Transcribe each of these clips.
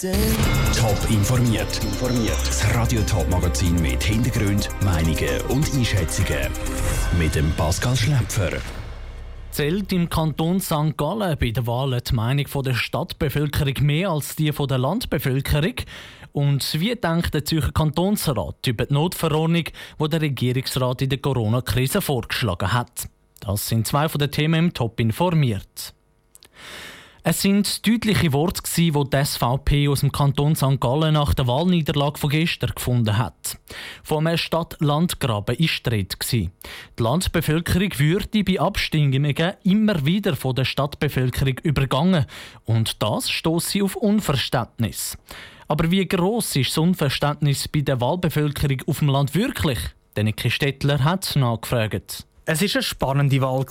Top informiert. Das Radio Top Magazin mit Hintergrund, Meinungen und Einschätzungen mit dem Pascal Schläpfer. Zählt im Kanton St. Gallen bei der Wahl die Meinung der Stadtbevölkerung mehr als die der Landbevölkerung? Und wie denkt der Zürcher Kantonsrat über die Notverordnung, die der Regierungsrat in der Corona-Krise vorgeschlagen hat? Das sind zwei von den Themen im Top informiert. Es sind deutliche Worte, die die SVP aus dem Kanton St. Gallen nach der Wahlniederlage von gestern gefunden hat. Einem Stadt-Land-Graben war die Rede. Die Landbevölkerung würde bei Abstimmungen immer wieder von der Stadtbevölkerung übergangen. Und das stoße auf Unverständnis. Aber wie gross ist das Unverständnis bei der Wahlbevölkerung auf dem Land wirklich? Denike Stettler hat nachgefragt. Es war eine spannende Wahl.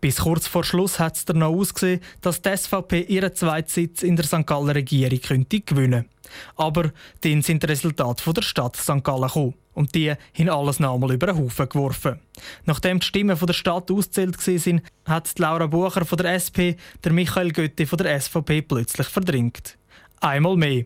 Bis kurz vor Schluss hat es danach ausgesehen, dass die SVP ihren zweiten Sitz in der St. Galler Regierung könnte gewinnen Aber dann sind die Resultate der Stadt St. Gallen gekommen. Und die haben alles nochmal über den Haufen geworfen. Nachdem die Stimmen von der Stadt ausgezählt waren, hat Laura Bucher von der SP der Michael Götti von der SVP plötzlich verdrängt. Einmal mehr.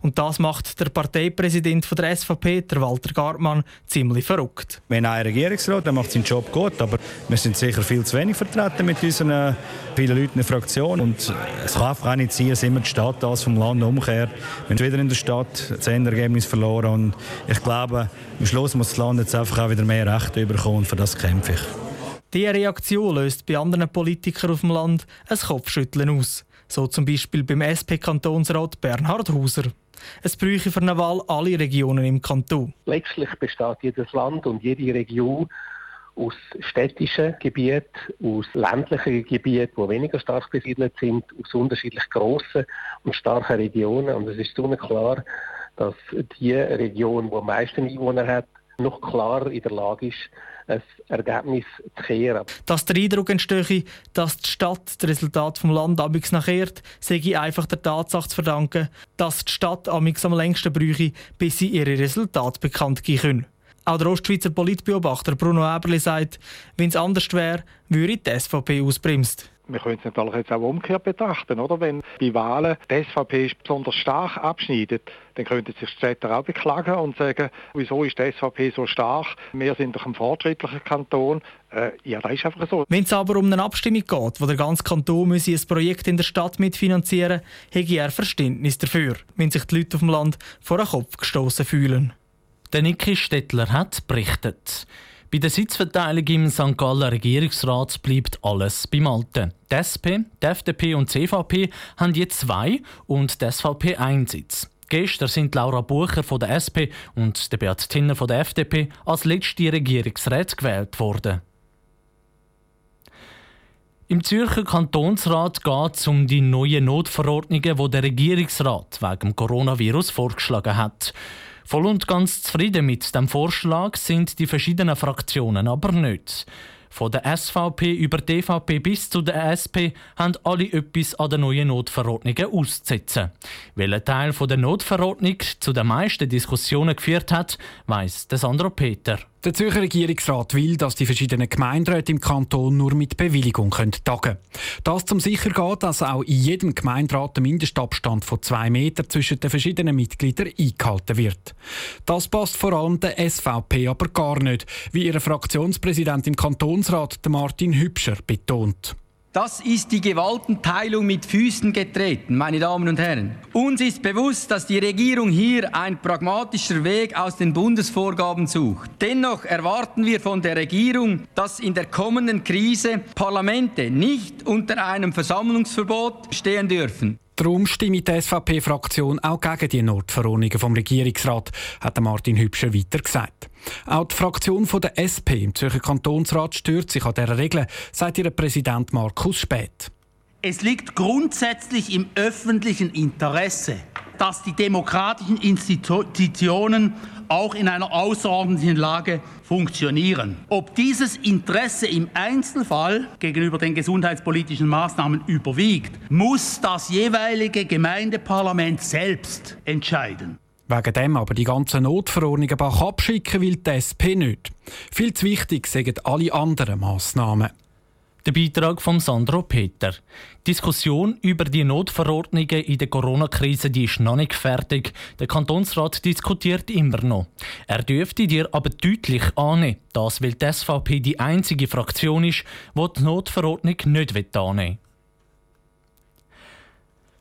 Und das macht der Parteipräsident der SVP, der Walter Gartmann, ziemlich verrückt. Haben einen Regierungsrat, der macht seinen Job gut, aber wir sind sicher viel zu wenig vertreten mit unseren vielen Leuten in der Fraktion. Und es kann einfach auch nicht sein, dass immer die Stadt das vom Land umkehrt. Wir haben wieder in der Stadt das Endergebnis verloren. Und ich glaube, am Schluss muss das Land jetzt einfach auch wieder mehr Rechte bekommen. Und für das kämpfe ich. Diese Reaktion löst bei anderen Politikern auf dem Land ein Kopfschütteln aus. So zum Beispiel beim SP-Kantonsrat Bernhard Hauser. Es bräuchte für eine Wahl alle Regionen im Kanton. Letztlich besteht jedes Land und jede Region aus städtischen Gebieten, aus ländlichen Gebieten, die weniger stark besiedelt sind, aus unterschiedlich grossen und starken Regionen. Und es ist so klar, dass die Region, die am meisten Einwohner hat, noch klar in der Lage ist, ein Ergebnis zu kehren. Dass der Eindruck entstehe, dass die Stadt das Resultat vom Land amix nachkehrt, sei einfach der Tatsache zu verdanken, dass die Stadt amix am längsten bräuchte, bis sie ihre Resultate bekannt geben können. Auch der Ostschweizer Politbeobachter Bruno Eberli sagt, wenn es anders wäre, würde die SVP ausbremst. Wir können es natürlich jetzt auch umgekehrt betrachten, oder? Wenn bei Wahlen die SVP besonders stark abschneidet, dann könnten sich die Städte auch beklagen und sagen, wieso ist die SVP so stark? Wir sind doch ein fortschrittlicher Kanton. Äh, ja, das ist einfach so. Wenn es aber um eine Abstimmung geht, wo der ganze Kanton müsse ein Projekt in der Stadt mitfinanzieren muss, hätte er Verständnis dafür, wenn sich die Leute auf dem Land vor den Kopf gestoßen fühlen. Der Niki Stettler hat berichtet. Bei der Sitzverteilung im St. Galler Regierungsrat bleibt alles beim Alten. Die SP, die FDP und die CVP haben je zwei und die SVP einen Sitz. Gestern sind Laura Bucher von der SP und der Beat Tinner von der FDP als letzte Regierungsrat gewählt worden. Im Zürcher Kantonsrat geht es um die neuen Notverordnungen, die der Regierungsrat wegen dem Coronavirus vorgeschlagen hat. Voll und ganz zufrieden mit dem Vorschlag sind die verschiedenen Fraktionen aber nicht. Von der SVP über die DVP bis zu der SP haben alle etwas an den neuen Notverordnungen auszusetzen. Welcher Teil der Notverordnung zu den meisten Diskussionen geführt hat, weiss Sandro Peter. Der Zürcher Regierungsrat will, dass die verschiedenen Gemeinderäte im Kanton nur mit Bewilligung tagen können. Das zum sicher gehen, dass auch in jedem Gemeinderat der Mindestabstand von zwei Metern zwischen den verschiedenen Mitgliedern eingehalten wird. Das passt vor allem der SVP aber gar nicht, wie ihre Fraktionspräsident im Kantonsrat, Martin Hübscher, betont. Das ist die Gewaltenteilung mit Füßen getreten, meine Damen und Herren. Uns ist bewusst, dass die Regierung hier ein pragmatischer Weg aus den Bundesvorgaben sucht. Dennoch erwarten wir von der Regierung, dass in der kommenden Krise Parlamente nicht unter einem Versammlungsverbot stehen dürfen. Darum stimmt die SVP-Fraktion auch gegen die Notverordnungen vom Regierungsrat, hat Martin Hübscher weiter gesagt. Auch die Fraktion der SP im Zürcher Kantonsrat stört sich an dieser Regel, sagt ihr Präsident Markus Späth. Es liegt grundsätzlich im öffentlichen Interesse, dass die demokratischen Institutionen auch in einer außerordentlichen Lage funktionieren. Ob dieses Interesse im Einzelfall gegenüber den gesundheitspolitischen Maßnahmen überwiegt, muss das jeweilige Gemeindeparlament selbst entscheiden. Wegen dem aber die ganzen Notverordnungen Bach abschicken will die SP nicht. Viel zu wichtig sagen alle anderen Massnahmen. Der Beitrag von Sandro Peter. Die Diskussion über die Notverordnungen in der Corona-Krise ist noch nicht fertig. Der Kantonsrat diskutiert immer noch. Er dürfte dir aber deutlich annehmen, das weil die SVP die einzige Fraktion ist, die die Notverordnung nicht annehmen will.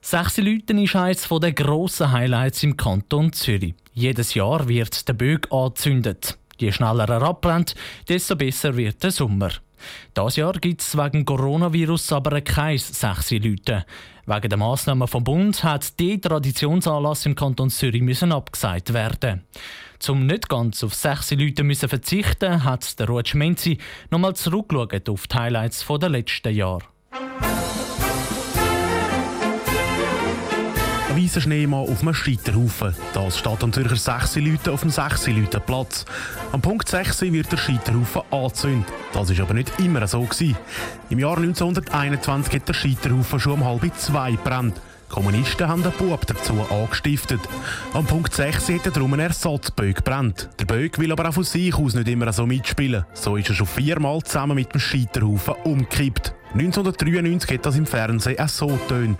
Sechselüten ist eines der grossen Highlights im Kanton Zürich. Jedes Jahr wird der Bög angezündet. Je schneller er abbrennt, desto besser wird der Sommer. Das Jahr gibt es wegen Coronavirus aber kein sechsi Leute. Wegen der Massnahmen vom Bund hat der Traditionsanlass im Kanton Zürich müssen abgesagt werden. Zum nicht ganz auf sechsi Leute müssen verzichten, hat der Ruud Schmenzi nochmal zurückgeschaut auf die Highlights der letzten Jahre. Weißer Schneemann auf einem Scheiterhaufen. Das steht am Zürcher 6 Leute auf dem 6 Leute Platz. Am Punkt 6 wird der Scheiterhaufen angezündet. Das war aber nicht immer so. Gewesen. Im Jahr 1921 hat der Scheiterhaufen schon um halb zwei gebrannt. Die Kommunisten haben den Bub dazu angestiftet. Am Punkt 6 hat er darum einen Ersatzböck gebrannt. Der Böck will aber auch von sich aus nicht immer so mitspielen. So ist er schon viermal zusammen mit dem Scheiterhaufen umgekippt. 1993 hat das im Fernsehen auch so tönt.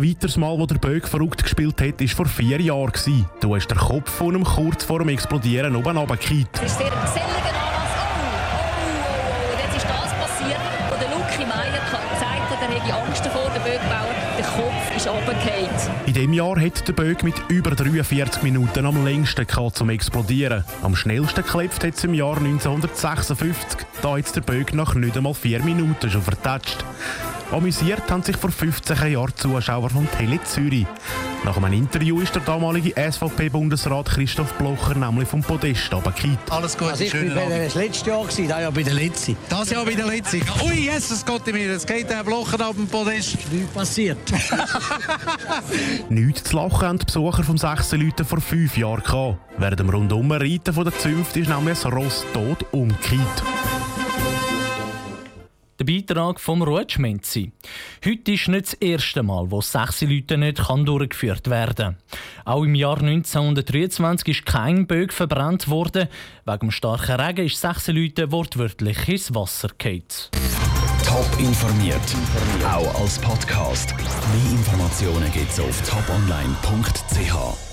Ein weiteres Mal, wo der Böck verrückt gespielt hat, war vor vier Jahren. Da ist der Kopf von ihm kurz vor dem Explodieren oben runtergefallen. Das ist. Oh, oh, oh, jetzt ist das er ist runtergefallen. In diesem Jahr hat der Böck mit über 43 Minuten am längsten gehabt zum Explodieren. Am schnellsten geklebt hat es im Jahr 1956. Da hat der Böck nach nicht einmal vier Minuten schon vertatscht. Amüsiert haben sich vor 15 Jahren Zuschauer von Tele Zürich. Nach einem Interview ist der damalige SVP-Bundesrat Christoph Blocher nämlich vom Podest runtergekippt. Alles gut, also ich bin das letzte Jahr, gewesen, das Jahr bei der Letzi. Das Jahr bei der Letzi. Ui, Jesus Gott in mir, jetzt geht der Blocher auf dem Podest. Nichts passiert. Nichts zu lachen haben die Besucher vom 6. Leuten vor fünf Jahren gehabt. Während dem Rundumreiten von der Zünft ist nämlich ein Ross tot umgekippt. Der Beitrag vom Ruhetschmenzi. Heute ist nicht das erste Mal, wo sechs Leute nicht kann durchgeführt werden Auch im Jahr 1923 ist kein Bög verbrannt worden. Wegen dem starken Regen ist sechs Leute wortwörtlich ins Wasser gefallen. Top informiert, auch als Podcast. Mehr Informationen gibt es auf toponline.ch.